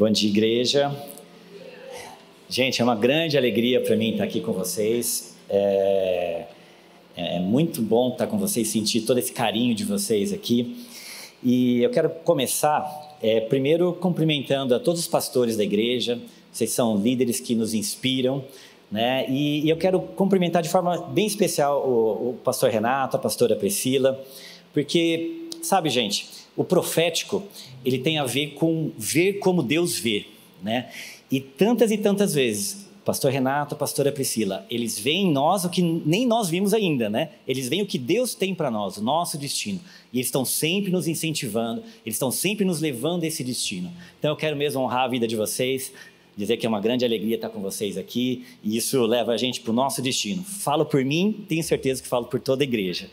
Bom dia, igreja. Gente, é uma grande alegria para mim estar aqui com vocês. É, é muito bom estar com vocês, sentir todo esse carinho de vocês aqui. E eu quero começar é, primeiro cumprimentando a todos os pastores da igreja. Vocês são líderes que nos inspiram. Né? E, e eu quero cumprimentar de forma bem especial o, o pastor Renato, a pastora Priscila, porque, sabe, gente, o profético, ele tem a ver com ver como Deus vê, né? E tantas e tantas vezes, pastor Renato, pastora Priscila, eles veem em nós o que nem nós vimos ainda, né? Eles veem o que Deus tem para nós, o nosso destino. E eles estão sempre nos incentivando, eles estão sempre nos levando a esse destino. Então eu quero mesmo honrar a vida de vocês, dizer que é uma grande alegria estar com vocês aqui, e isso leva a gente para o nosso destino. Falo por mim, tenho certeza que falo por toda a igreja.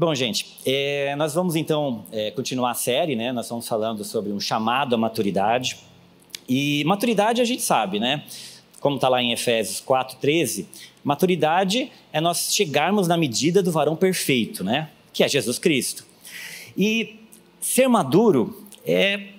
Bom, gente, é, nós vamos então é, continuar a série, né? Nós estamos falando sobre um chamado à maturidade. E maturidade a gente sabe, né? Como está lá em Efésios 4,13, maturidade é nós chegarmos na medida do varão perfeito, né? Que é Jesus Cristo. E ser maduro é.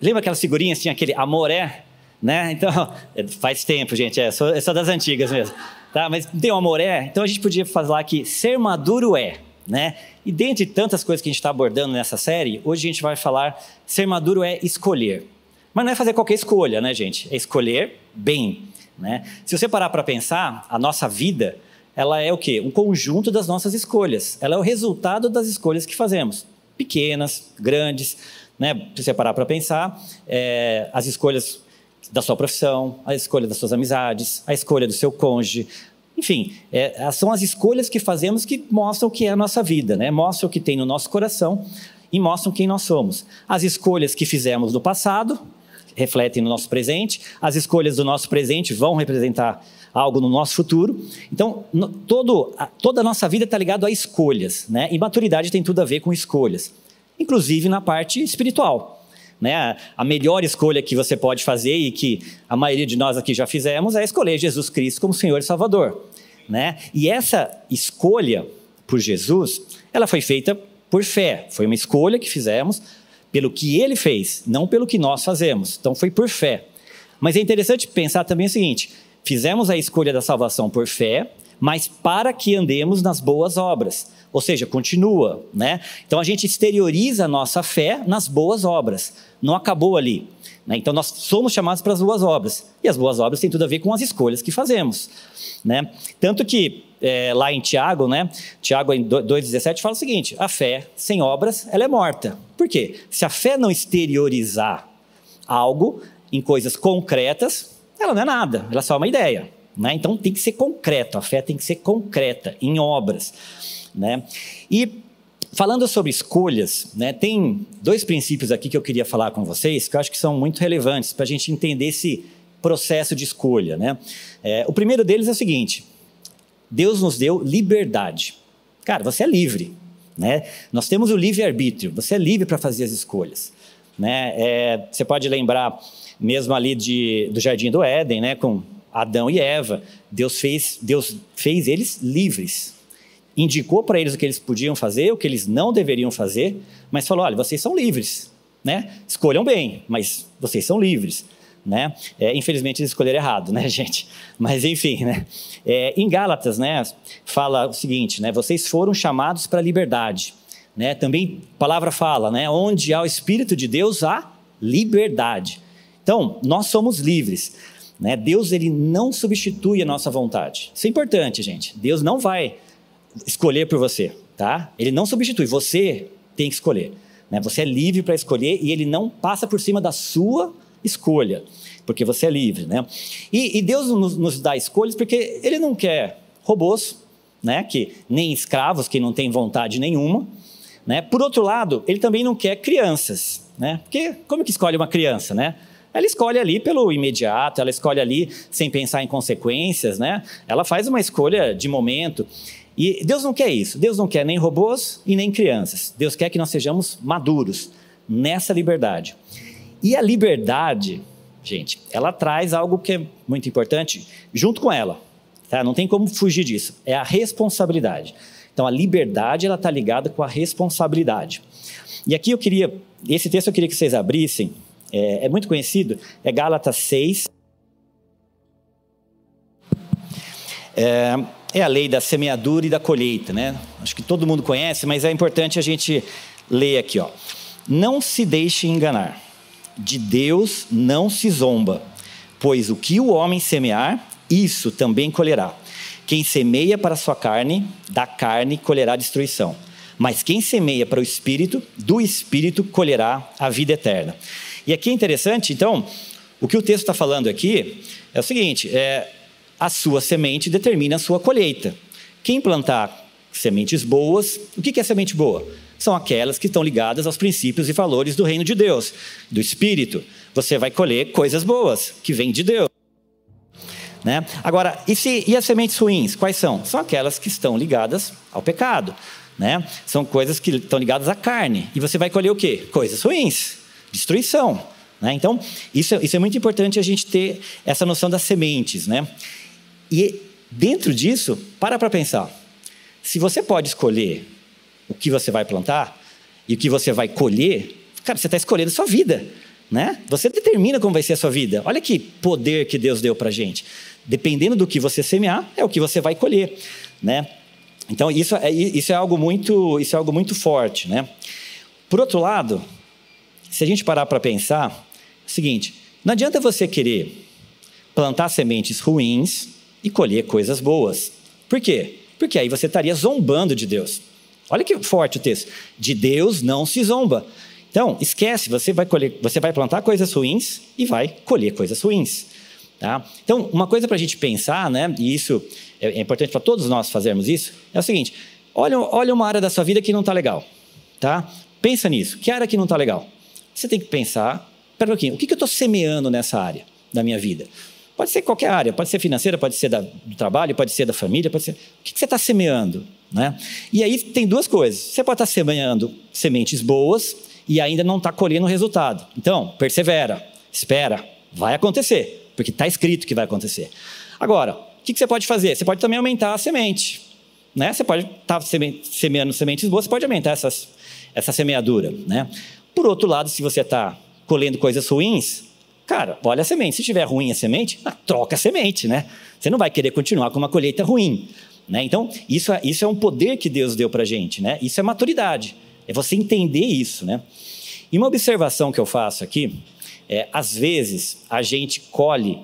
Lembra aquela figurinha assim, aquele amor é? Né? Então, faz tempo, gente, é só, é das antigas mesmo. Tá? Mas tem um amor é? Então a gente podia falar que ser maduro é. Né? E dentre tantas coisas que a gente está abordando nessa série, hoje a gente vai falar ser maduro é escolher. Mas não é fazer qualquer escolha, né, gente? É escolher bem. Né? Se você parar para pensar, a nossa vida, ela é o quê? Um conjunto das nossas escolhas. Ela é o resultado das escolhas que fazemos. Pequenas, grandes. Né? Se você parar para pensar, é, as escolhas da sua profissão, a escolha das suas amizades, a escolha do seu cônjuge, enfim, é, são as escolhas que fazemos que mostram o que é a nossa vida, né? mostram o que tem no nosso coração e mostram quem nós somos. As escolhas que fizemos no passado refletem no nosso presente, as escolhas do nosso presente vão representar algo no nosso futuro. Então, no, todo, a, toda a nossa vida está ligada a escolhas, né? e maturidade tem tudo a ver com escolhas, inclusive na parte espiritual. Né? A melhor escolha que você pode fazer e que a maioria de nós aqui já fizemos é escolher Jesus Cristo como Senhor e Salvador. Né? E essa escolha por Jesus, ela foi feita por fé. Foi uma escolha que fizemos pelo que ele fez, não pelo que nós fazemos. Então foi por fé. Mas é interessante pensar também o seguinte: fizemos a escolha da salvação por fé, mas para que andemos nas boas obras. Ou seja, continua, né? Então a gente exterioriza a nossa fé nas boas obras. Não acabou ali. Né? Então nós somos chamados para as boas obras. E as boas obras têm tudo a ver com as escolhas que fazemos. Né? Tanto que é, lá em Tiago, né? Tiago em 2,17 fala o seguinte: a fé sem obras ela é morta. Por quê? Se a fé não exteriorizar algo em coisas concretas, ela não é nada, ela é só uma ideia. Né? Então tem que ser concreto, a fé tem que ser concreta, em obras. Né? E falando sobre escolhas, né, tem dois princípios aqui que eu queria falar com vocês que eu acho que são muito relevantes para a gente entender esse processo de escolha. Né? É, o primeiro deles é o seguinte: Deus nos deu liberdade. Cara, você é livre. Né? Nós temos o livre-arbítrio, você é livre para fazer as escolhas. Né? É, você pode lembrar mesmo ali de, do Jardim do Éden, né, com Adão e Eva. Deus fez, Deus fez eles livres indicou para eles o que eles podiam fazer, o que eles não deveriam fazer, mas falou: olha, vocês são livres, né? Escolham bem, mas vocês são livres. Né? É, infelizmente eles escolheram errado, né, gente? Mas enfim, né? É, em Gálatas, né, fala o seguinte, né? Vocês foram chamados para a liberdade, né? Também a palavra fala, né? Onde há o Espírito de Deus há liberdade. Então nós somos livres, né? Deus ele não substitui a nossa vontade. Isso é importante, gente. Deus não vai escolher por você, tá? Ele não substitui, você tem que escolher. Né? Você é livre para escolher e ele não passa por cima da sua escolha, porque você é livre, né? E, e Deus nos, nos, dá escolhas porque ele não quer robôs, né? Que nem escravos que não têm vontade nenhuma, né? Por outro lado, ele também não quer crianças, né? Porque como que escolhe uma criança, né? Ela escolhe ali pelo imediato, ela escolhe ali sem pensar em consequências, né? Ela faz uma escolha de momento. E Deus não quer isso. Deus não quer nem robôs e nem crianças. Deus quer que nós sejamos maduros nessa liberdade. E a liberdade, gente, ela traz algo que é muito importante junto com ela. Tá? Não tem como fugir disso. É a responsabilidade. Então a liberdade ela está ligada com a responsabilidade. E aqui eu queria, esse texto eu queria que vocês abrissem é, é muito conhecido, é Gálatas 6. É, é a lei da semeadura e da colheita, né? Acho que todo mundo conhece, mas é importante a gente ler aqui, ó. Não se deixe enganar. De Deus não se zomba, pois o que o homem semear, isso também colherá. Quem semeia para a sua carne, da carne colherá destruição. Mas quem semeia para o espírito, do espírito colherá a vida eterna. E aqui é interessante, então, o que o texto está falando aqui é o seguinte: é, a sua semente determina a sua colheita. Quem plantar sementes boas, o que é semente boa? São aquelas que estão ligadas aos princípios e valores do reino de Deus, do Espírito. Você vai colher coisas boas, que vêm de Deus. Né? Agora, e, se, e as sementes ruins? Quais são? São aquelas que estão ligadas ao pecado. Né? São coisas que estão ligadas à carne. E você vai colher o quê? Coisas ruins, destruição. Né? Então, isso, isso é muito importante a gente ter essa noção das sementes. Né? E dentro disso, para para pensar. Se você pode escolher o que você vai plantar e o que você vai colher, cara, você está escolhendo a sua vida. Né? Você determina como vai ser a sua vida. Olha que poder que Deus deu para gente dependendo do que você semear, é o que você vai colher, né? Então isso é, isso é algo muito isso é algo muito forte, né? Por outro lado, se a gente parar para pensar, é o seguinte: não adianta você querer plantar sementes ruins e colher coisas boas. Por quê? Porque aí você estaria zombando de Deus. Olha que forte o texto. De Deus não se zomba. Então, esquece, você vai colher, você vai plantar coisas ruins e vai colher coisas ruins. Tá? Então, uma coisa para a gente pensar, né, e isso é, é importante para todos nós fazermos isso, é o seguinte: olha, olha uma área da sua vida que não está legal. Tá? Pensa nisso. Que área que não está legal? Você tem que pensar, pera um pouquinho, o que, eu estou semeando nessa área da minha vida? Pode ser qualquer área, pode ser financeira, pode ser da, do trabalho, pode ser da família, pode ser. O que, você está semeando? Né? E aí tem duas coisas. Você pode estar tá semeando sementes boas e ainda não está colhendo o resultado. Então, persevera, espera, vai acontecer porque está escrito que vai acontecer. Agora, o que, você pode fazer? Você pode também aumentar a semente. Né? Você pode estar tá semeando sementes boas, você pode aumentar essas, essa semeadura. Né? Por outro lado, se você está colhendo coisas ruins, cara, olha a semente. Se estiver ruim a semente, ah, troca a semente. Né? Você não vai querer continuar com uma colheita ruim. Né? Então, isso é, isso é um poder que Deus deu para gente. Né? Isso é maturidade. É você entender isso. Né? E uma observação que eu faço aqui é, às vezes a gente colhe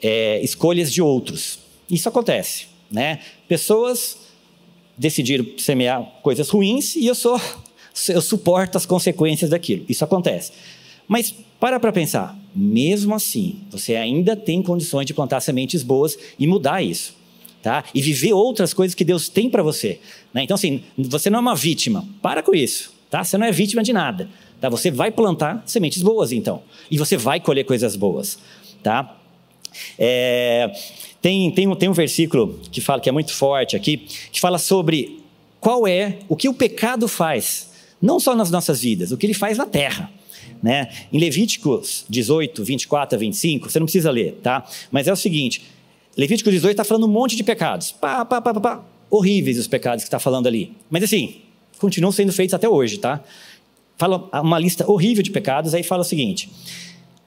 é, escolhas de outros. Isso acontece, né? Pessoas decidiram semear coisas ruins e eu sou eu suporto as consequências daquilo. Isso acontece. Mas para para pensar, mesmo assim, você ainda tem condições de plantar sementes boas e mudar isso. Tá? E viver outras coisas que Deus tem para você. Né? Então, assim, você não é uma vítima. Para com isso. Tá? Você não é vítima de nada. Tá? Você vai plantar sementes boas, então. E você vai colher coisas boas. Tá? É, tem, tem, um, tem um versículo que fala que é muito forte aqui, que fala sobre qual é o que o pecado faz, não só nas nossas vidas, o que ele faz na terra. Né? Em Levíticos 18, 24 a 25, você não precisa ler, tá? Mas é o seguinte: Levítico 18 está falando um monte de pecados. Pá, pá, pá, pá, horríveis os pecados que está falando ali. Mas assim, continuam sendo feitos até hoje, tá? fala uma lista horrível de pecados, aí fala o seguinte: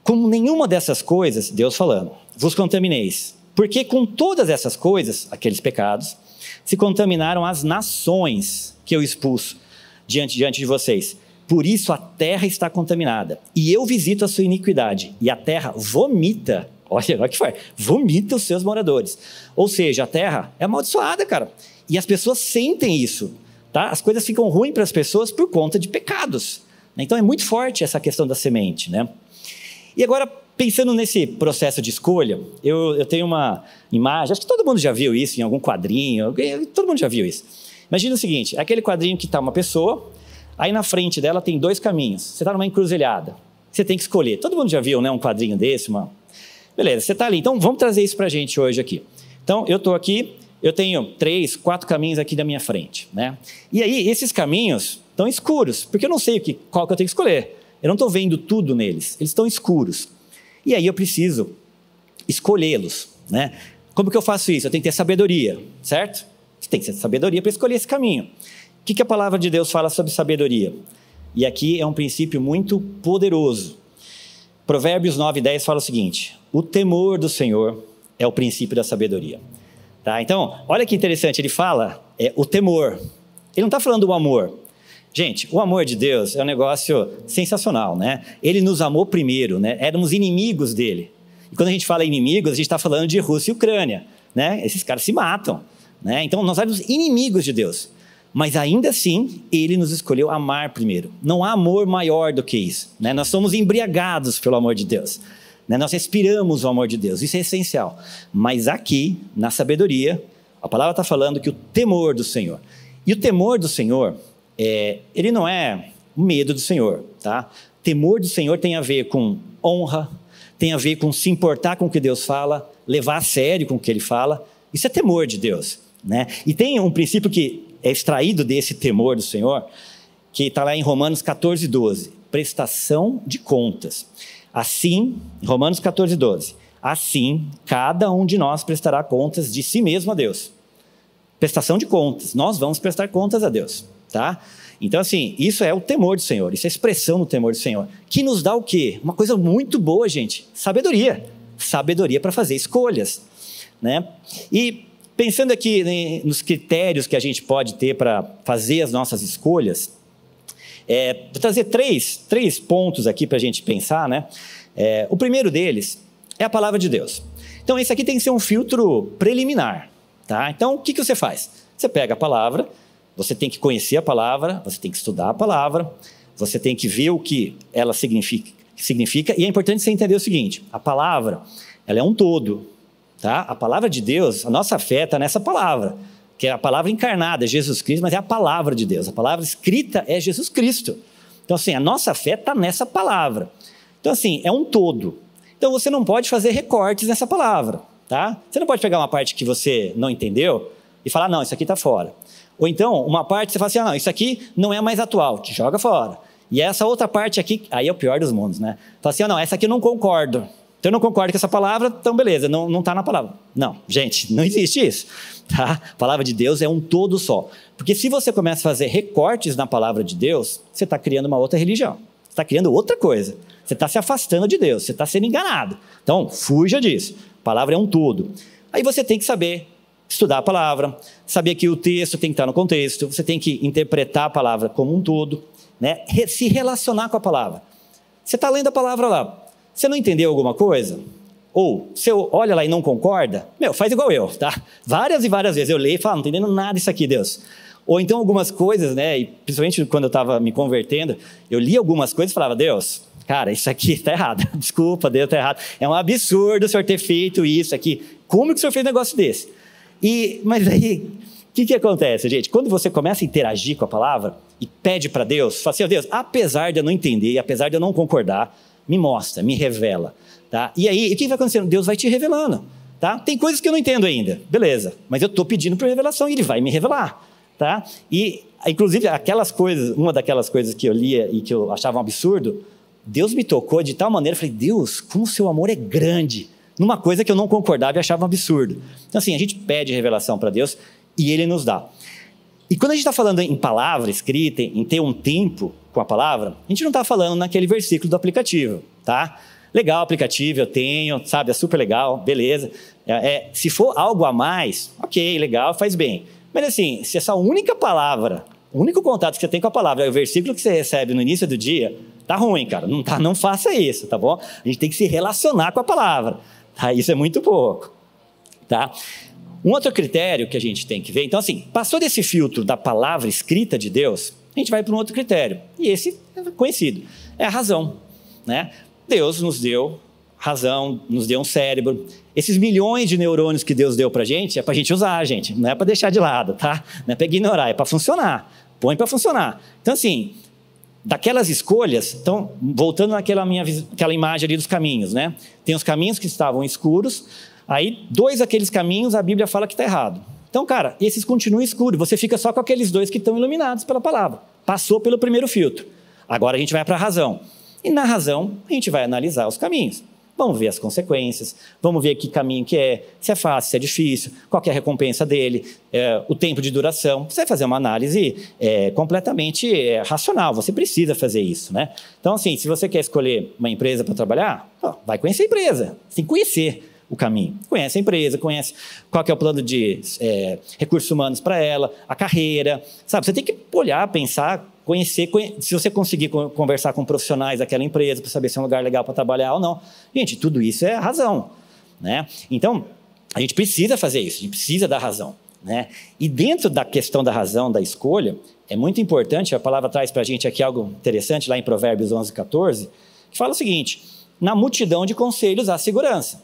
com nenhuma dessas coisas, Deus falando, vos contamineis, porque com todas essas coisas, aqueles pecados, se contaminaram as nações que eu expulso diante, diante de vocês. Por isso a terra está contaminada. E eu visito a sua iniquidade. E a terra vomita. Olha, olha que foi. Vomita os seus moradores. Ou seja, a terra é amaldiçoada, cara. E as pessoas sentem isso. Tá? As coisas ficam ruins para as pessoas por conta de pecados. Né? Então é muito forte essa questão da semente. Né? E agora, pensando nesse processo de escolha, eu, eu tenho uma imagem, acho que todo mundo já viu isso em algum quadrinho, todo mundo já viu isso. Imagina o seguinte: aquele quadrinho que está uma pessoa, aí na frente dela tem dois caminhos. Você está numa encruzilhada. Você tem que escolher. Todo mundo já viu né, um quadrinho desse? Uma... Beleza, você está ali. Então vamos trazer isso para a gente hoje aqui. Então eu estou aqui, eu tenho três, quatro caminhos aqui da minha frente. Né? E aí, esses caminhos estão escuros, porque eu não sei o que, qual que eu tenho que escolher. Eu não estou vendo tudo neles, eles estão escuros. E aí eu preciso escolhê-los. Né? Como que eu faço isso? Eu tenho que ter sabedoria, certo? Você tem que ter sabedoria para escolher esse caminho. O que, que a palavra de Deus fala sobre sabedoria? E aqui é um princípio muito poderoso. Provérbios 9, 10 fala o seguinte: o temor do Senhor é o princípio da sabedoria. Tá? Então, olha que interessante, ele fala é, o temor. Ele não está falando do amor. Gente, o amor de Deus é um negócio sensacional, né? Ele nos amou primeiro, né? Éramos inimigos dele. E quando a gente fala inimigos, a gente está falando de Rússia e Ucrânia, né? Esses caras se matam, né? Então nós éramos inimigos de Deus. Mas ainda assim, ele nos escolheu amar primeiro. Não há amor maior do que isso, né? Nós somos embriagados pelo amor de Deus. Né? Nós respiramos o amor de Deus, isso é essencial. Mas aqui, na sabedoria, a palavra está falando que o temor do Senhor. E o temor do Senhor é, ele não é medo do Senhor, tá? Temor do Senhor tem a ver com honra, tem a ver com se importar com o que Deus fala, levar a sério com o que Ele fala. Isso é temor de Deus, né? E tem um princípio que é extraído desse temor do Senhor, que está lá em Romanos 14, 12. Prestação de contas. Assim, Romanos 14, 12. Assim, cada um de nós prestará contas de si mesmo a Deus. Prestação de contas. Nós vamos prestar contas a Deus tá? Então, assim, isso é o temor do Senhor, isso é a expressão do temor do Senhor, que nos dá o quê? Uma coisa muito boa, gente: sabedoria. Sabedoria para fazer escolhas, né? E pensando aqui né, nos critérios que a gente pode ter para fazer as nossas escolhas, é, vou trazer três, três pontos aqui para a gente pensar, né? É, o primeiro deles é a palavra de Deus. Então, esse aqui tem que ser um filtro preliminar, tá? Então, o que, que você faz? Você pega a palavra, você tem que conhecer a palavra, você tem que estudar a palavra, você tem que ver o que ela significa, significa e é importante você entender o seguinte: a palavra, ela é um todo, tá? A palavra de Deus, a nossa fé está nessa palavra, que é a palavra encarnada, é Jesus Cristo, mas é a palavra de Deus. A palavra escrita é Jesus Cristo. Então, assim, a nossa fé está nessa palavra. Então, assim, é um todo. Então, você não pode fazer recortes nessa palavra, tá? Você não pode pegar uma parte que você não entendeu e falar, não, isso aqui está fora. Ou então, uma parte você fala assim: ah, não, isso aqui não é mais atual, te joga fora. E essa outra parte aqui, aí é o pior dos mundos, né? Fala assim: ah, não, essa aqui eu não concordo. Então eu não concordo com essa palavra, então beleza, não está na palavra. Não, gente, não existe isso. Tá? A palavra de Deus é um todo só. Porque se você começa a fazer recortes na palavra de Deus, você está criando uma outra religião. Você está criando outra coisa. Você está se afastando de Deus, você está sendo enganado. Então, fuja disso. A palavra é um todo. Aí você tem que saber estudar a palavra, saber que o texto tem que estar no contexto, você tem que interpretar a palavra como um todo, né? se relacionar com a palavra. Você está lendo a palavra lá, você não entendeu alguma coisa? Ou você olha lá e não concorda? Meu, faz igual eu, tá? Várias e várias vezes eu leio e falo, não entendendo nada disso aqui, Deus. Ou então algumas coisas, né? E principalmente quando eu estava me convertendo, eu li algumas coisas e falava, Deus, cara, isso aqui está errado. Desculpa, Deus, está errado. É um absurdo o senhor ter feito isso aqui. Como que o senhor fez um negócio desse? E, mas aí, o que, que acontece, gente? Quando você começa a interagir com a palavra e pede para Deus, fala assim, oh, Deus, apesar de eu não entender, apesar de eu não concordar, me mostra, me revela. Tá? E aí, o que vai acontecendo? Deus vai te revelando. Tá? Tem coisas que eu não entendo ainda, beleza, mas eu estou pedindo por revelação e Ele vai me revelar. Tá? E, inclusive, aquelas coisas, uma daquelas coisas que eu lia e que eu achava um absurdo, Deus me tocou de tal maneira, eu falei, Deus, como o seu amor é grande numa coisa que eu não concordava e achava um absurdo. Então, assim, a gente pede revelação para Deus e Ele nos dá. E quando a gente está falando em palavra escrita, em ter um tempo com a palavra, a gente não está falando naquele versículo do aplicativo, tá? Legal, aplicativo, eu tenho, sabe, é super legal, beleza. É, é, se for algo a mais, ok, legal, faz bem. Mas assim, se essa única palavra, o único contato que você tem com a palavra é o versículo que você recebe no início do dia, tá ruim, cara. Não, tá, não faça isso, tá bom? A gente tem que se relacionar com a palavra. Tá? Isso é muito pouco. Tá? Um outro critério que a gente tem que ver, então assim, passou desse filtro da palavra escrita de Deus, a gente vai para um outro critério. E esse é conhecido, é a razão. Né? Deus nos deu razão, nos deu um cérebro. Esses milhões de neurônios que Deus deu para a gente, é para a gente usar, gente. Não é para deixar de lado, tá? Não é para ignorar, é para funcionar. Põe para funcionar. Então, assim, daquelas escolhas, então, voltando naquela minha aquela imagem ali dos caminhos, né? Tem os caminhos que estavam escuros, aí dois daqueles caminhos a Bíblia fala que está errado. Então, cara, esses continuam escuros, você fica só com aqueles dois que estão iluminados pela palavra. Passou pelo primeiro filtro. Agora a gente vai para a razão. E na razão, a gente vai analisar os caminhos. Vamos ver as consequências, vamos ver que caminho que é, se é fácil, se é difícil, qual é a recompensa dele, é, o tempo de duração. Você vai fazer uma análise é, completamente é, racional, você precisa fazer isso, né? Então, assim, se você quer escolher uma empresa para trabalhar, vai conhecer a empresa, tem que conhecer o caminho. Conhece a empresa, conhece qual é o plano de é, recursos humanos para ela, a carreira, sabe? Você tem que olhar, pensar, conhecer, se você conseguir conversar com profissionais daquela empresa para saber se é um lugar legal para trabalhar ou não. Gente, tudo isso é razão, né? Então, a gente precisa fazer isso, a gente precisa dar razão, né? E dentro da questão da razão, da escolha, é muito importante, a palavra traz para a gente aqui algo interessante, lá em Provérbios 11, 14, que fala o seguinte, na multidão de conselhos há segurança.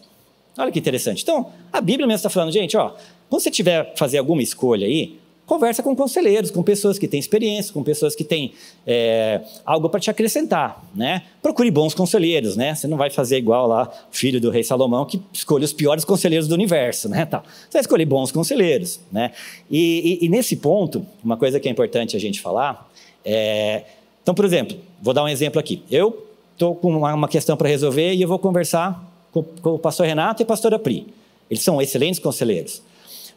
Olha que interessante. Então, a Bíblia mesmo está falando, gente, ó, quando você tiver fazer alguma escolha aí, conversa com conselheiros, com pessoas que têm experiência, com pessoas que têm é, algo para te acrescentar, né? Procure bons conselheiros, né? Você não vai fazer igual lá o filho do rei Salomão que escolhe os piores conselheiros do universo, né? Tá. Você vai escolher bons conselheiros, né? E, e, e nesse ponto, uma coisa que é importante a gente falar é... Então, por exemplo, vou dar um exemplo aqui. Eu estou com uma questão para resolver e eu vou conversar com, com o pastor Renato e a pastora Pri. Eles são excelentes conselheiros.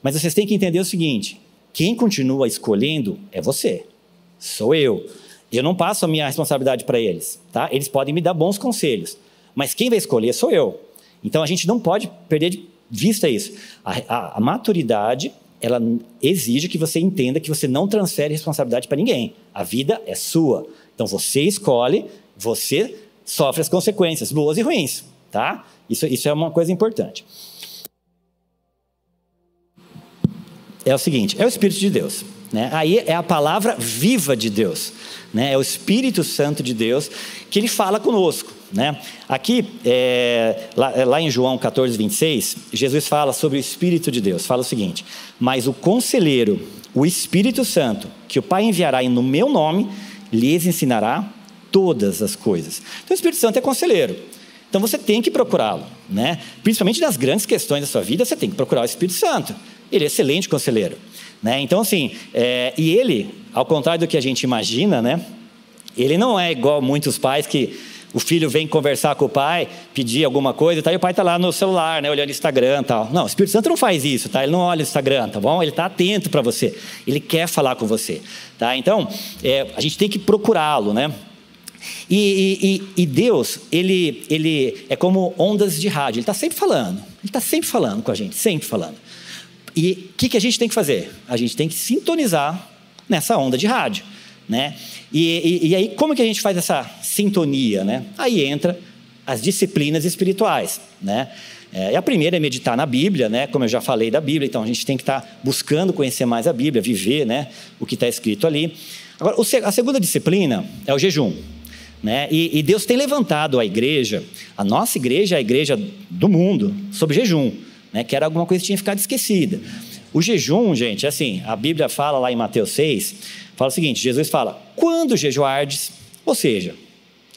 Mas vocês têm que entender o seguinte: quem continua escolhendo é você, sou eu. Eu não passo a minha responsabilidade para eles, tá? Eles podem me dar bons conselhos, mas quem vai escolher sou eu. Então a gente não pode perder de vista isso. A, a, a maturidade ela exige que você entenda que você não transfere responsabilidade para ninguém. A vida é sua. Então você escolhe, você sofre as consequências, boas e ruins, tá? Isso, isso é uma coisa importante. É o seguinte: é o Espírito de Deus. Né? Aí é a palavra viva de Deus. Né? É o Espírito Santo de Deus que ele fala conosco. Né? Aqui, é, lá, é, lá, em João 14, 26, Jesus fala sobre o Espírito de Deus. Fala o seguinte: Mas o conselheiro, o Espírito Santo, que o Pai enviará no meu nome, lhes ensinará todas as coisas. Então, o Espírito Santo é conselheiro. Então você tem que procurá-lo, né? Principalmente nas grandes questões da sua vida, você tem que procurar o Espírito Santo. Ele é excelente conselheiro, né? Então assim, é, e ele, ao contrário do que a gente imagina, né? Ele não é igual muitos pais que o filho vem conversar com o pai, pedir alguma coisa, tá? e o pai está lá no celular, né, olhando Instagram tal. Não, o Espírito Santo não faz isso, tá? Ele não olha o Instagram, tá bom? Ele está atento para você. Ele quer falar com você, tá? Então, é, a gente tem que procurá-lo, né? E, e, e, Deus, ele, ele é como ondas de rádio, ele está sempre falando, ele está sempre falando com a gente, sempre falando. E o que, que a gente tem que fazer? A gente tem que sintonizar nessa onda de rádio. Né? E, e, e, aí, como que a gente faz essa sintonia? Né? Aí entra as disciplinas espirituais. Né? É, a primeira é meditar na Bíblia, né? como eu já falei da Bíblia, então a gente tem que estar tá buscando conhecer mais a Bíblia, viver né? o que está escrito ali. Agora, a segunda disciplina é o jejum. Né? E, e, Deus tem levantado a igreja, a nossa igreja, a igreja do mundo, sobre jejum, né? que era alguma coisa que tinha ficado esquecida. O jejum, gente, assim, a Bíblia fala lá em Mateus 6, fala o seguinte: Jesus fala, quando jejuardes, ou seja,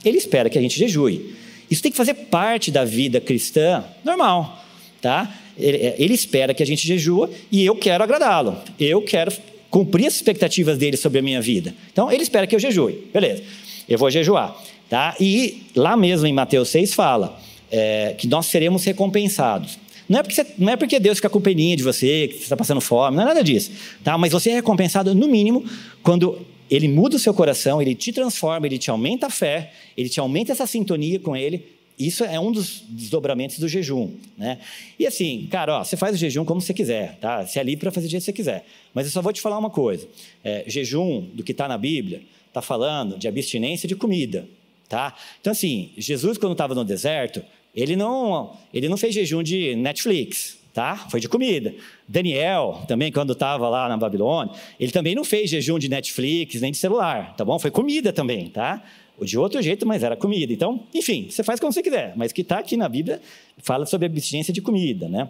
ele espera que a gente jejue. Isso tem que fazer parte da vida cristã normal, tá? Ele, ele espera que a gente jejua e eu quero agradá-lo. Eu quero cumprir as expectativas dele sobre a minha vida. Então, ele espera que eu jejue. Beleza eu vou jejuar. Tá? E lá mesmo em Mateus 6 fala é, que nós seremos recompensados. Não é, porque você, não é porque Deus fica com peninha de você, que você está passando fome, não é nada disso. Tá? Mas você é recompensado, no mínimo, quando ele muda o seu coração, ele te transforma, ele te aumenta a fé, ele te aumenta essa sintonia com ele. Isso é um dos desdobramentos do jejum, né? E assim, cara, ó, você faz o jejum como você quiser, tá? Você é livre para fazer o jeito que você quiser. Mas eu só vou te falar uma coisa: é, jejum do que está na Bíblia está falando de abstinência de comida, tá? Então, assim, Jesus, quando estava no deserto, ele não, ele não fez jejum de Netflix, tá? Foi de comida. Daniel, também, quando estava lá na Babilônia, ele também não fez jejum de Netflix nem de celular, tá bom? Foi comida também, tá? De outro jeito, mas era comida. Então, enfim, você faz como você quiser, mas que está aqui na Bíblia fala sobre abstinência de comida, né?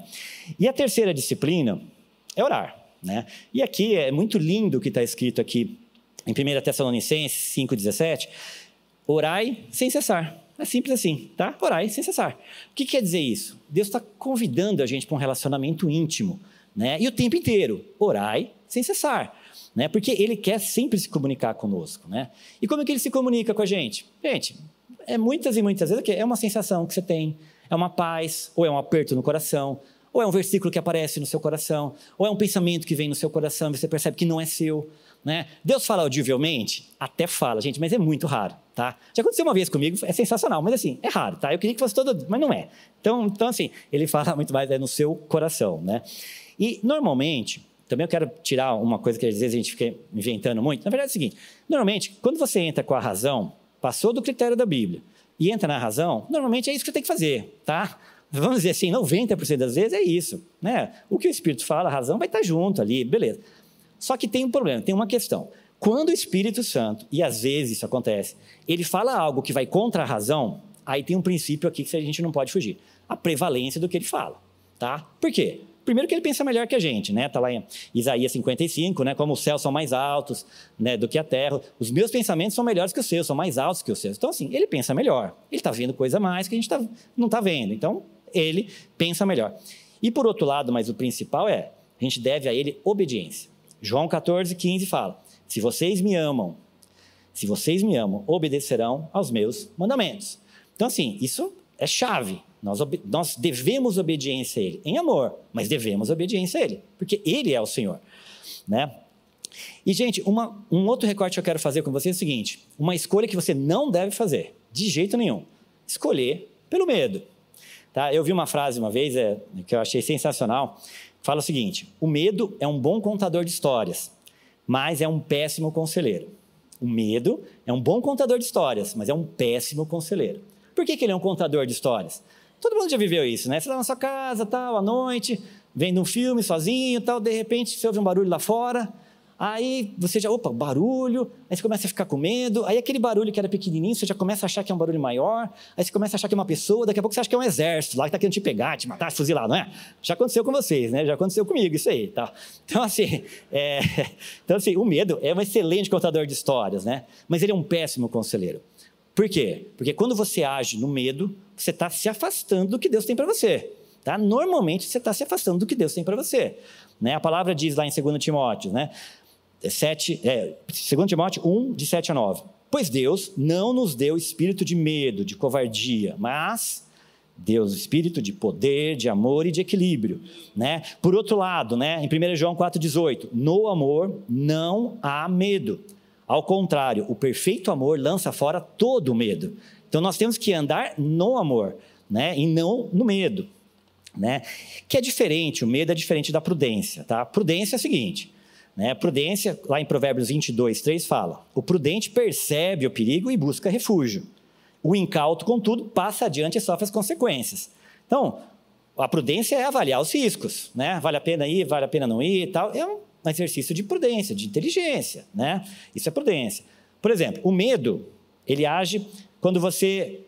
E a terceira disciplina é orar, né? E aqui é muito lindo o que está escrito aqui em 1 Tessalonicenses 5,17, orai sem cessar. É simples assim, tá? Orai sem cessar. O que quer dizer isso? Deus está convidando a gente para um relacionamento íntimo, né? E o tempo inteiro, orai sem cessar, né? Porque Ele quer sempre se comunicar conosco, né? E como é que Ele se comunica com a gente? Gente, é muitas e muitas vezes é uma sensação que você tem, É uma paz, ou é um aperto no coração, ou é um versículo que aparece no seu coração, ou é um pensamento que vem no seu coração e você percebe que não é seu. Né? Deus fala audivelmente? Até fala, gente, mas é muito raro, tá? Já aconteceu uma vez comigo, é sensacional, mas assim, é raro, tá? Eu queria que fosse todo, mas não é. Então, então assim, ele fala muito mais é no seu coração, né? E normalmente, também eu quero tirar uma coisa que às vezes a gente fica inventando muito. Na verdade é o seguinte: normalmente, quando você entra com a razão, passou do critério da Bíblia e entra na razão, normalmente é isso que você tem que fazer, tá? Vamos dizer assim, 90% das vezes é isso, né? O que o Espírito fala, a razão vai estar junto ali, beleza. Só que tem um problema, tem uma questão. Quando o Espírito Santo, e às vezes isso acontece, ele fala algo que vai contra a razão, aí tem um princípio aqui que a gente não pode fugir: a prevalência do que ele fala, tá? Por quê? Primeiro que ele pensa melhor que a gente, né? Está lá em Isaías 55, né? Como os céus são mais altos né, do que a terra. Os meus pensamentos são melhores que os seus, são mais altos que os seus. Então, assim, ele pensa melhor. Ele está vendo coisa mais que a gente tá, não está vendo. Então, ele pensa melhor. E por outro lado, mas o principal é, a gente deve a ele obediência. João 14, 15 fala: Se vocês me amam, se vocês me amam, obedecerão aos meus mandamentos. Então, assim, isso é chave. Nós, nós devemos obediência a Ele, em amor, mas devemos obediência a Ele, porque Ele é o Senhor. Né? E, gente, uma, um outro recorte que eu quero fazer com vocês é o seguinte: uma escolha que você não deve fazer, de jeito nenhum. Escolher pelo medo. Tá? Eu vi uma frase uma vez é, que eu achei sensacional. Fala o seguinte: o medo é um bom contador de histórias, mas é um péssimo conselheiro. O medo é um bom contador de histórias, mas é um péssimo conselheiro. Por que, que ele é um contador de histórias? Todo mundo já viveu isso, né? Você está na sua casa, tal, à noite, vendo um filme sozinho, tal, de repente você ouve um barulho lá fora, aí você já, opa, barulho, aí você começa a ficar com medo, aí aquele barulho que era pequenininho, você já começa a achar que é um barulho maior, aí você começa a achar que é uma pessoa, daqui a pouco você acha que é um exército lá que está querendo te pegar, te matar, te fuzilar, não é? Já aconteceu com vocês, né? Já aconteceu comigo isso aí, tá? Então, assim, é... então, assim o medo é um excelente contador de histórias, né? Mas ele é um péssimo conselheiro. Por quê? Porque quando você age no medo, você está se afastando do que Deus tem para você. Tá? Normalmente você está se afastando do que Deus tem para você. Né? A palavra diz lá em 2 Timóteo, né? 7, é, 2 Timóteo 1, de 7 a 9. Pois Deus não nos deu espírito de medo, de covardia, mas Deus espírito de poder, de amor e de equilíbrio, né? Por outro lado, né, em 1 João 4:18, no amor não há medo, ao contrário, o perfeito amor lança fora todo o medo. Então nós temos que andar no amor, né? E não no medo, né? Que é diferente, o medo é diferente da prudência, tá? Prudência é o seguinte, né? Prudência, lá em Provérbios 22, 3 fala: "O prudente percebe o perigo e busca refúgio. O incauto, contudo, passa adiante e sofre as consequências." Então, a prudência é avaliar os riscos, né? Vale a pena ir, vale a pena não ir e tal. É um exercício de prudência, de inteligência, né? Isso é prudência. Por exemplo, o medo, ele age quando você,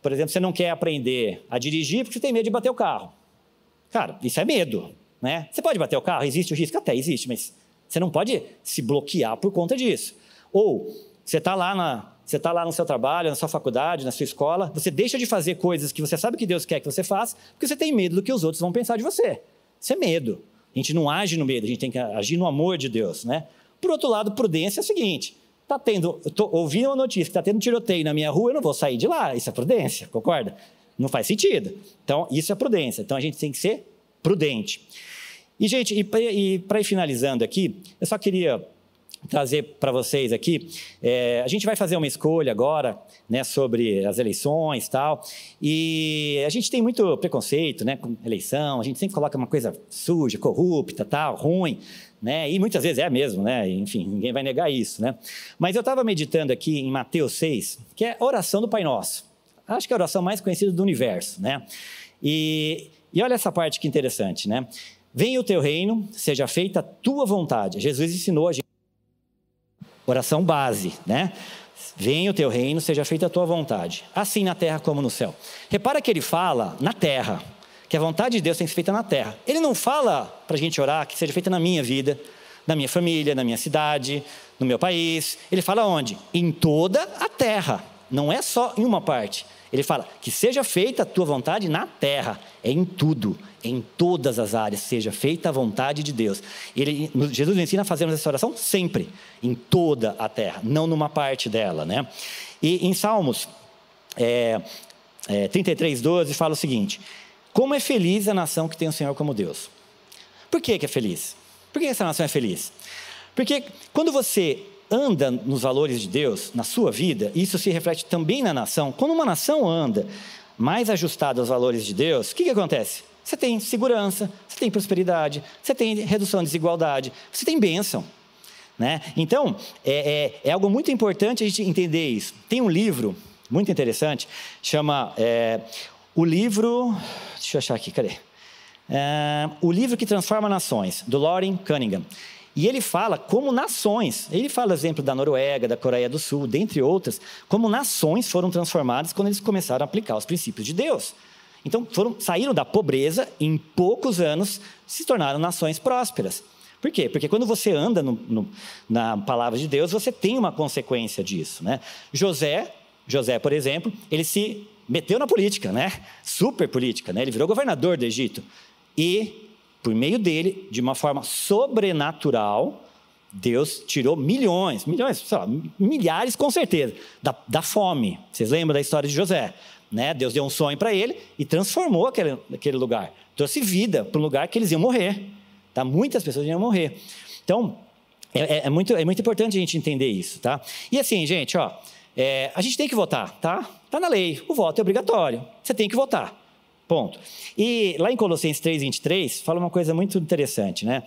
por exemplo, você não quer aprender a dirigir porque você tem medo de bater o carro. Cara, isso é medo, né? Você pode bater o carro, existe o risco? Até existe, mas você não pode se bloquear por conta disso. Ou você está lá na, você está lá no seu trabalho, na sua faculdade, na sua escola, você deixa de fazer coisas que você sabe que Deus quer que você faça, porque você tem medo do que os outros vão pensar de você. Isso é medo. A gente não age no medo, a gente tem que agir no amor de Deus, né? Por outro lado, prudência é o seguinte: tá tendo, ouvindo uma notícia que está tendo tiroteio na minha rua, eu não vou sair de lá. Isso é prudência, concorda? Não faz sentido. Então, isso é prudência. Então, a gente tem que ser prudente. E, gente, e para ir finalizando aqui, eu só queria trazer para vocês aqui. É, a gente vai fazer uma escolha agora, né, sobre as eleições tal. E a gente tem muito preconceito, né, com eleição. A gente sempre coloca uma coisa suja, corrupta, tal, ruim, né? E muitas vezes é mesmo, né? Enfim, ninguém vai negar isso, né? Mas eu estava meditando aqui em Mateus 6, que é a oração do Pai Nosso. Acho que é a oração mais conhecida do universo, né? E, e olha essa parte que interessante, né? Venha o teu reino, seja feita a tua vontade. Jesus ensinou a gente Oração base, né? Venha o teu reino, seja feita a tua vontade, assim na terra como no céu. Repara que ele fala na terra, que a vontade de Deus tem que ser feita na terra. Ele não fala para a gente orar que seja feita na minha vida, na minha família, na minha cidade, no meu país. Ele fala onde? Em toda a terra, não é só em uma parte. Ele fala que seja feita a tua vontade na terra, é em tudo, em todas as áreas, seja feita a vontade de Deus. Ele, Jesus ensina a fazermos essa oração sempre, em toda a terra, não numa parte dela, né? E em Salmos, é, é, 33, 12 fala o seguinte: Como é feliz a nação que tem o Senhor como Deus. Por que, que é feliz? Por que essa nação é feliz? Porque quando você anda nos valores de Deus na sua vida, isso se reflete também na nação. Quando uma nação anda mais ajustada aos valores de Deus, o que, que acontece? Você tem segurança, você tem prosperidade, você tem redução de desigualdade, você tem bênção. Né? Então, é, é, é, algo muito importante a gente entender isso. Tem um livro muito interessante, chama é, o livro. Deixa eu achar aqui, cadê? É, o livro que transforma nações, do Lauren Cunningham. E ele fala como nações, ele fala exemplo da Noruega, da Coreia do Sul, dentre outras, como nações foram transformadas quando eles começaram a aplicar os princípios de Deus. Então, foram, saíram da pobreza, em poucos anos se tornaram nações prósperas. Por quê? Porque quando você anda no, no, na palavra de Deus, você tem uma consequência disso. Né? José, José, por exemplo, ele se meteu na política, né? super política. Né? Ele virou governador do Egito. E, por meio dele, de uma forma sobrenatural, Deus tirou milhões, milhões, sei lá, milhares com certeza, da, da fome. Vocês lembram da história de José? Né? Deus deu um sonho para ele e transformou aquele, aquele lugar. Trouxe vida para um lugar que eles iam morrer. Tá? Muitas pessoas iam morrer. Então, é, é, é, muito, é muito importante a gente entender isso. Tá? E assim, gente, ó, é, a gente tem que votar, tá? Está na lei, o voto é obrigatório. Você tem que votar. Ponto. E lá em Colossenses 3, 23, fala uma coisa muito interessante, né?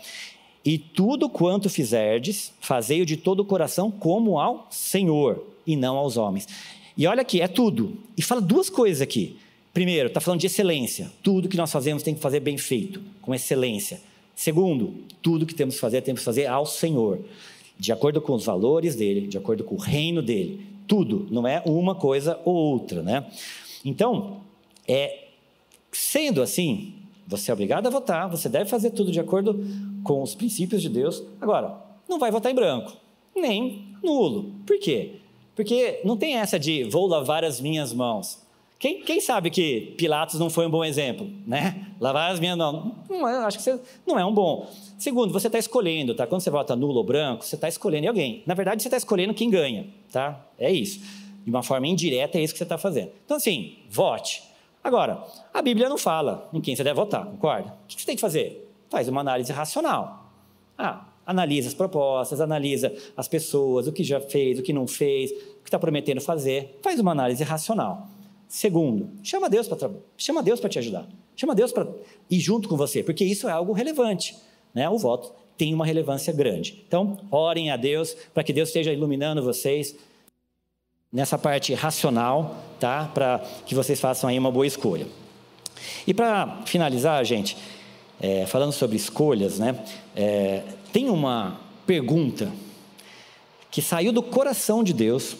E tudo quanto fizerdes, fazei-o de todo o coração como ao Senhor e não aos homens. E olha aqui, é tudo. E fala duas coisas aqui. Primeiro, está falando de excelência. Tudo que nós fazemos tem que fazer bem feito, com excelência. Segundo, tudo que temos que fazer, temos que fazer ao Senhor, de acordo com os valores dele, de acordo com o reino dele. Tudo, não é uma coisa ou outra, né? Então, é, sendo assim, você é obrigado a votar, você deve fazer tudo de acordo com os princípios de Deus. Agora, não vai votar em branco, nem nulo. Por quê? Porque não tem essa de vou lavar as minhas mãos. Quem, quem, sabe que Pilatos não foi um bom exemplo, né? Lavar as minhas mãos. Não, acho que você, não é um bom. Segundo, você está escolhendo, tá? Quando você vota nulo ou branco, você está escolhendo alguém. Na verdade, você está escolhendo quem ganha, tá? É isso. De uma forma indireta, é isso que você está fazendo. Então, assim, vote. Agora, a Bíblia não fala em quem você deve votar, concorda? O que você tem que fazer? Faz uma análise racional. Ah, analisa as propostas, analisa as pessoas, o que já fez, o que não fez, o que está prometendo fazer. Faz uma análise racional. Segundo, chama Deus para chama Deus para te ajudar. Chama Deus para ir junto com você, porque isso é algo relevante, né? O voto tem uma relevância grande. Então, orem a Deus para que Deus esteja iluminando vocês nessa parte racional, tá? Para que vocês façam aí uma boa escolha. E para finalizar, gente, é, falando sobre escolhas, né? É, tem uma pergunta que saiu do coração de Deus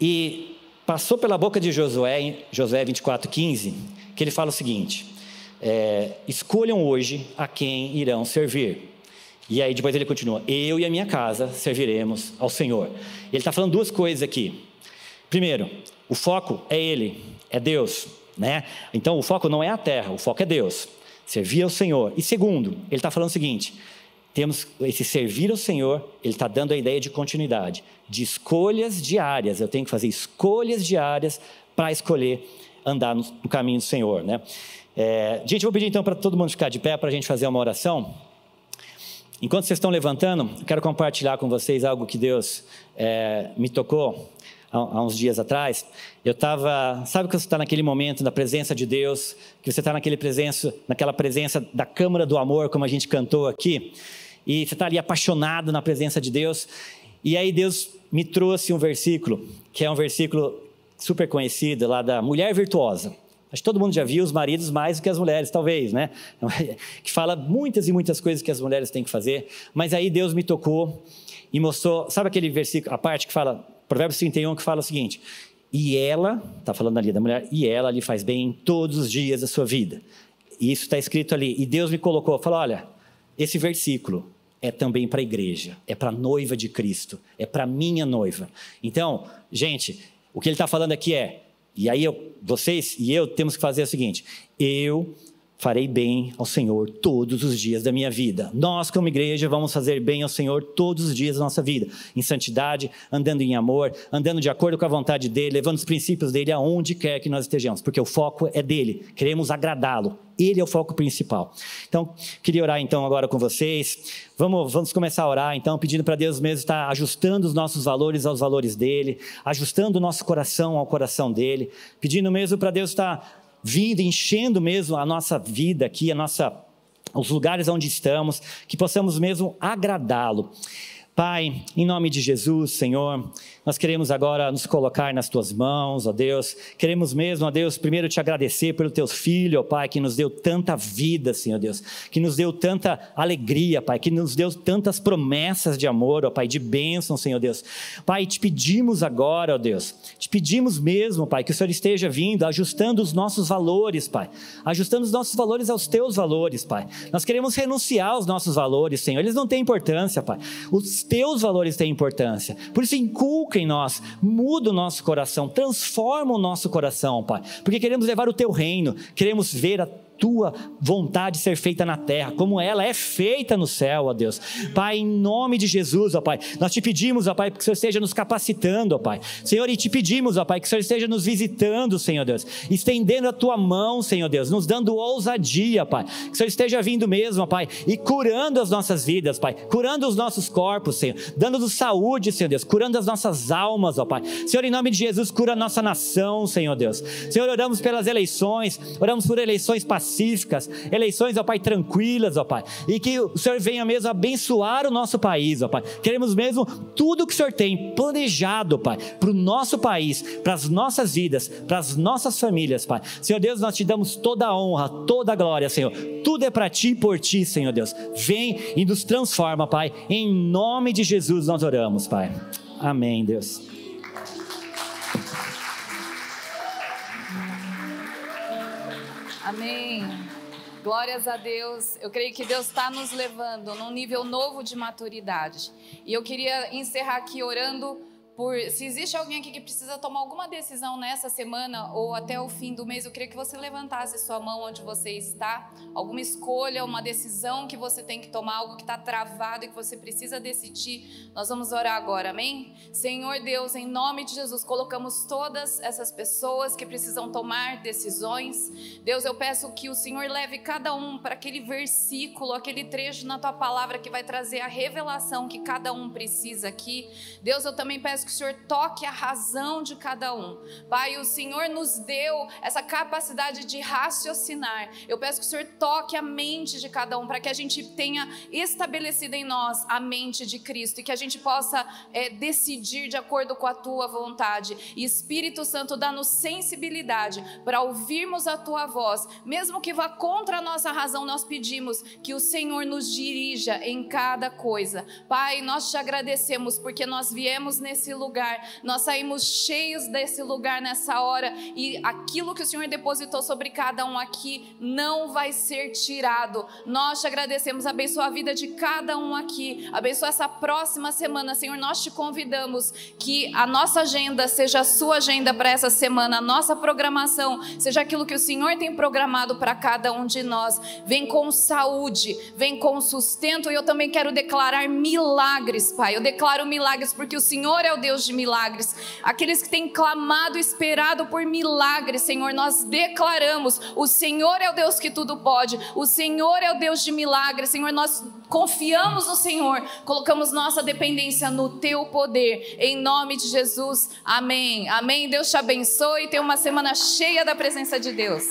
e passou pela boca de Josué, em Josué 24,15, que ele fala o seguinte: é, escolham hoje a quem irão servir. E aí depois ele continua: eu e a minha casa serviremos ao Senhor. Ele está falando duas coisas aqui. Primeiro, o foco é Ele, é Deus, né? Então o foco não é a terra, o foco é Deus. Servir ao Senhor. E segundo, ele está falando o seguinte: temos esse servir ao Senhor, ele está dando a ideia de continuidade, de escolhas diárias. Eu tenho que fazer escolhas diárias para escolher andar no, no, caminho do Senhor, né? É, gente, eu vou pedir então para todo mundo ficar de pé para a gente fazer uma oração. Enquanto vocês estão levantando, eu quero compartilhar com vocês algo que Deus é, me tocou há, uns dias atrás. Eu estava, sabe que você está naquele momento da presença de Deus, que você está naquele presença, naquela presença da câmara do amor, como a gente cantou aqui e você está ali apaixonado na presença de Deus. E aí Deus me trouxe um versículo, que é um versículo super conhecido lá da mulher virtuosa. Acho que todo mundo já viu os maridos mais do que as mulheres, talvez, né? Que fala muitas e muitas coisas que as mulheres têm que fazer. Mas aí Deus me tocou e mostrou, sabe aquele versículo, a parte que fala, Provérbios 31, que fala o seguinte: E ela, está falando ali da mulher, e ela lhe faz bem todos os dias da sua vida. E isso está escrito ali. E Deus me colocou, falou: olha, esse versículo é também para a igreja, é para a noiva de Cristo, é para a minha noiva. Então, gente, o que ele está falando aqui é, e aí eu, vocês e eu temos que fazer o seguinte: eu farei bem ao Senhor todos os dias da minha vida. Nós, como igreja, vamos fazer bem ao Senhor todos os dias da nossa vida, em santidade, andando em amor, andando de acordo com a vontade dEle, levando os princípios dEle aonde quer que nós estejamos, porque o foco é dEle, queremos agradá-lo. Ele é o foco principal. Então, queria orar então agora com vocês. Vamos, vamos começar a orar então, pedindo para Deus mesmo estar ajustando os nossos valores aos valores dele, ajustando o nosso coração ao coração dele, pedindo mesmo para Deus estar vindo, enchendo mesmo a nossa vida aqui, a nossa, os lugares onde estamos, que possamos mesmo agradá-lo. Pai, em nome de Jesus, Senhor, nós queremos agora nos colocar nas tuas mãos, ó Deus. Queremos mesmo, ó Deus, primeiro te agradecer pelo teu filho, ó Pai, que nos deu tanta vida, Senhor Deus, que nos deu tanta alegria, Pai, que nos deu tantas promessas de amor, ó Pai, de bênção, Senhor Deus. Pai, te pedimos agora, ó Deus, te pedimos mesmo, Pai, que o Senhor esteja vindo, ajustando os nossos valores, Pai, ajustando os nossos valores aos teus valores, Pai. Nós queremos renunciar aos nossos valores, Senhor, eles não têm importância, Pai. Os teus valores têm importância. Por isso, inculca em nós, muda o nosso coração, transforma o nosso coração, Pai, porque queremos levar o teu reino, queremos ver a tua vontade ser feita na terra, como ela é feita no céu, ó Deus. Pai, em nome de Jesus, ó Pai, nós te pedimos, ó Pai, que o Senhor esteja nos capacitando, ó Pai. Senhor, e te pedimos, ó Pai, que o Senhor esteja nos visitando, Senhor Deus, estendendo a tua mão, Senhor Deus, nos dando ousadia, Pai. Que o Senhor esteja vindo mesmo, ó Pai, e curando as nossas vidas, Pai, curando os nossos corpos, Senhor, dando-nos saúde, Senhor Deus, curando as nossas almas, ó Pai. Senhor, em nome de Jesus, cura a nossa nação, Senhor Deus. Senhor, oramos pelas eleições, oramos por eleições pacíficas pacíficas, eleições, ó Pai, tranquilas, ó Pai, e que o Senhor venha mesmo abençoar o nosso país, ó Pai. Queremos mesmo tudo que o Senhor tem planejado, Pai, para o nosso país, para as nossas vidas, para as nossas famílias, Pai. Senhor Deus, nós te damos toda a honra, toda a glória, Senhor. Tudo é para ti e por ti, Senhor Deus. Vem e nos transforma, Pai. Em nome de Jesus nós oramos, Pai. Amém, Deus. Amém. Glórias a Deus. Eu creio que Deus está nos levando num nível novo de maturidade. E eu queria encerrar aqui orando por se existe alguém aqui que precisa tomar alguma decisão nessa semana ou até o fim do mês, eu queria que você levantasse sua mão onde você está. Alguma escolha, uma decisão que você tem que tomar, algo que está travado e que você precisa decidir. Nós vamos orar agora, amém? Senhor Deus, em nome de Jesus, colocamos todas essas pessoas que precisam tomar decisões. Deus, eu peço que o Senhor leve cada um para aquele versículo, aquele trecho na tua palavra que vai trazer a revelação que cada um precisa aqui. Deus, eu também peço que o Senhor toque a razão de cada um. Pai, o Senhor nos deu essa capacidade de raciocinar. Eu peço que o Senhor toque a mente de cada um, para que a gente tenha estabelecido em nós a mente de Cristo e que a gente possa é, decidir de acordo com a tua vontade. E Espírito Santo, dá-nos sensibilidade para ouvirmos a tua voz, mesmo que vá contra a nossa razão, nós pedimos que o Senhor nos dirija em cada coisa. Pai, nós te agradecemos porque nós viemos nesse lugar. Nós saímos cheios desse lugar nessa hora e aquilo que o Senhor depositou sobre cada um aqui não vai ser tirado. Nós te agradecemos, abençoa a vida de cada um aqui, abençoa essa próxima semana, Senhor. Nós te convidamos que a nossa agenda seja a sua agenda para essa semana, a nossa programação seja aquilo que o Senhor tem programado para cada um de nós. Vem com saúde, vem com sustento e eu também quero declarar milagres, Pai. Eu declaro milagres porque o Senhor é o Deus de milagres. Aqueles que têm clamado, esperado por milagres, Senhor, nós declaramos: o Senhor é o Deus que tudo pode, o Senhor é o Deus de milagres, Senhor, nós confiamos no Senhor, colocamos nossa dependência no teu poder, em nome de Jesus, amém. Amém. Deus te abençoe e tenha uma semana cheia da presença de Deus.